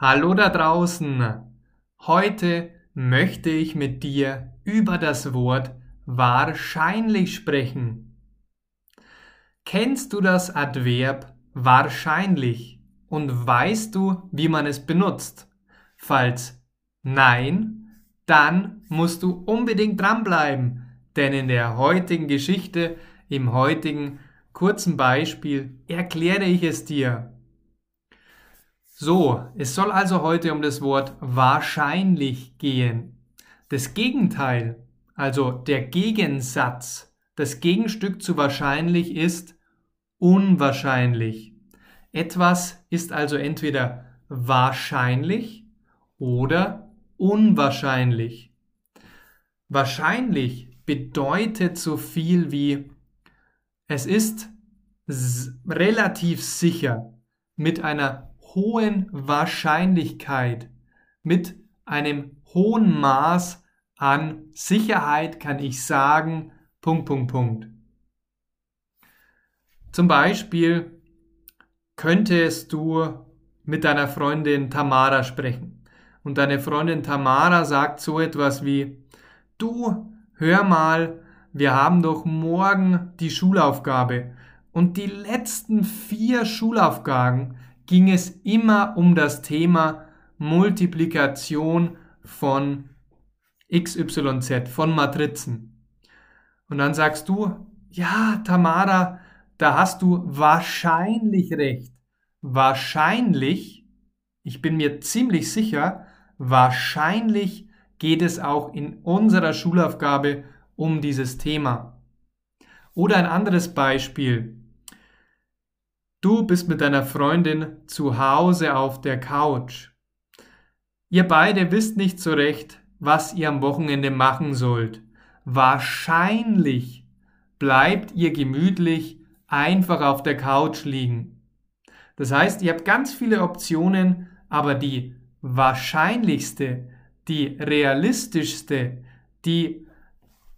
Hallo da draußen. Heute möchte ich mit dir über das Wort wahrscheinlich sprechen. Kennst du das Adverb wahrscheinlich und weißt du, wie man es benutzt? Falls nein, dann musst du unbedingt dranbleiben, denn in der heutigen Geschichte, im heutigen kurzen Beispiel erkläre ich es dir. So, es soll also heute um das Wort wahrscheinlich gehen. Das Gegenteil, also der Gegensatz, das Gegenstück zu wahrscheinlich ist unwahrscheinlich. Etwas ist also entweder wahrscheinlich oder unwahrscheinlich. Wahrscheinlich bedeutet so viel wie es ist relativ sicher mit einer hohen Wahrscheinlichkeit, mit einem hohen Maß an Sicherheit kann ich sagen, Punkt, Punkt, Punkt. Zum Beispiel könntest du mit deiner Freundin Tamara sprechen. Und deine Freundin Tamara sagt so etwas wie, du, hör mal, wir haben doch morgen die Schulaufgabe. Und die letzten vier Schulaufgaben ging es immer um das Thema Multiplikation von XYZ, von Matrizen. Und dann sagst du, ja, Tamara, da hast du wahrscheinlich recht. Wahrscheinlich, ich bin mir ziemlich sicher, wahrscheinlich geht es auch in unserer Schulaufgabe um dieses Thema. Oder ein anderes Beispiel. Du bist mit deiner Freundin zu Hause auf der Couch. Ihr beide wisst nicht so recht, was ihr am Wochenende machen sollt. Wahrscheinlich bleibt ihr gemütlich einfach auf der Couch liegen. Das heißt, ihr habt ganz viele Optionen, aber die wahrscheinlichste, die realistischste, die,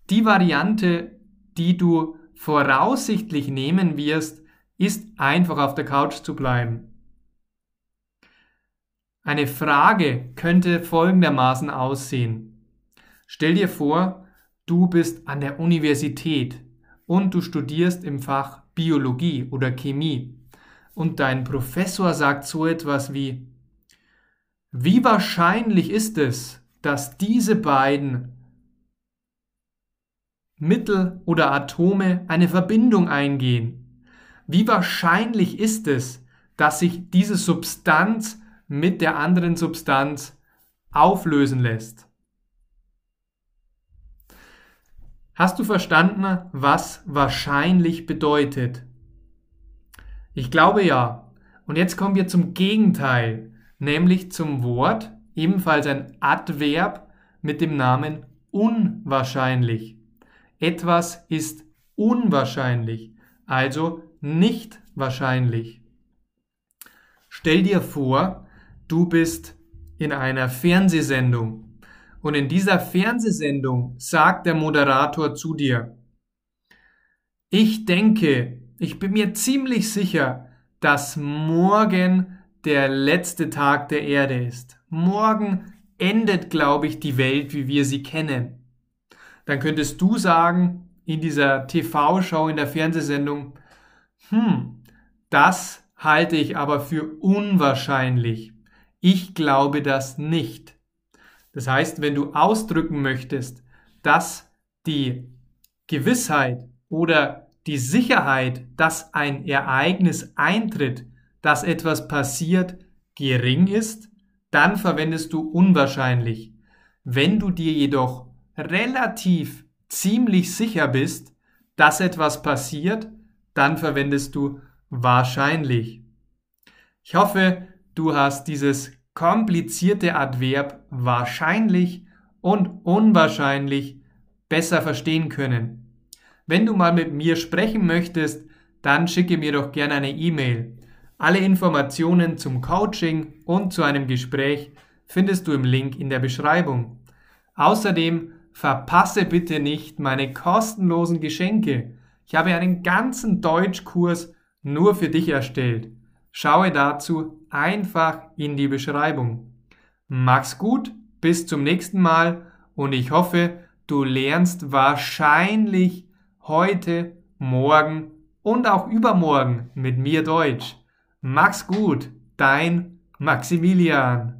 die Variante, die du voraussichtlich nehmen wirst, ist einfach auf der Couch zu bleiben. Eine Frage könnte folgendermaßen aussehen. Stell dir vor, du bist an der Universität und du studierst im Fach Biologie oder Chemie und dein Professor sagt so etwas wie, wie wahrscheinlich ist es, dass diese beiden Mittel oder Atome eine Verbindung eingehen? Wie wahrscheinlich ist es, dass sich diese Substanz mit der anderen Substanz auflösen lässt? Hast du verstanden, was wahrscheinlich bedeutet? Ich glaube ja. Und jetzt kommen wir zum Gegenteil, nämlich zum Wort, ebenfalls ein Adverb mit dem Namen unwahrscheinlich. Etwas ist unwahrscheinlich, also nicht wahrscheinlich. Stell dir vor, du bist in einer Fernsehsendung und in dieser Fernsehsendung sagt der Moderator zu dir, ich denke, ich bin mir ziemlich sicher, dass morgen der letzte Tag der Erde ist. Morgen endet, glaube ich, die Welt, wie wir sie kennen. Dann könntest du sagen, in dieser TV-Show, in der Fernsehsendung, hm, das halte ich aber für unwahrscheinlich. Ich glaube das nicht. Das heißt, wenn du ausdrücken möchtest, dass die Gewissheit oder die Sicherheit, dass ein Ereignis eintritt, dass etwas passiert, gering ist, dann verwendest du unwahrscheinlich. Wenn du dir jedoch relativ ziemlich sicher bist, dass etwas passiert, dann verwendest du wahrscheinlich. Ich hoffe, du hast dieses komplizierte Adverb wahrscheinlich und unwahrscheinlich besser verstehen können. Wenn du mal mit mir sprechen möchtest, dann schicke mir doch gerne eine E-Mail. Alle Informationen zum Coaching und zu einem Gespräch findest du im Link in der Beschreibung. Außerdem verpasse bitte nicht meine kostenlosen Geschenke. Ich habe einen ganzen Deutschkurs nur für dich erstellt. Schaue dazu einfach in die Beschreibung. Mach's gut, bis zum nächsten Mal und ich hoffe, du lernst wahrscheinlich heute, morgen und auch übermorgen mit mir Deutsch. Mach's gut, dein Maximilian.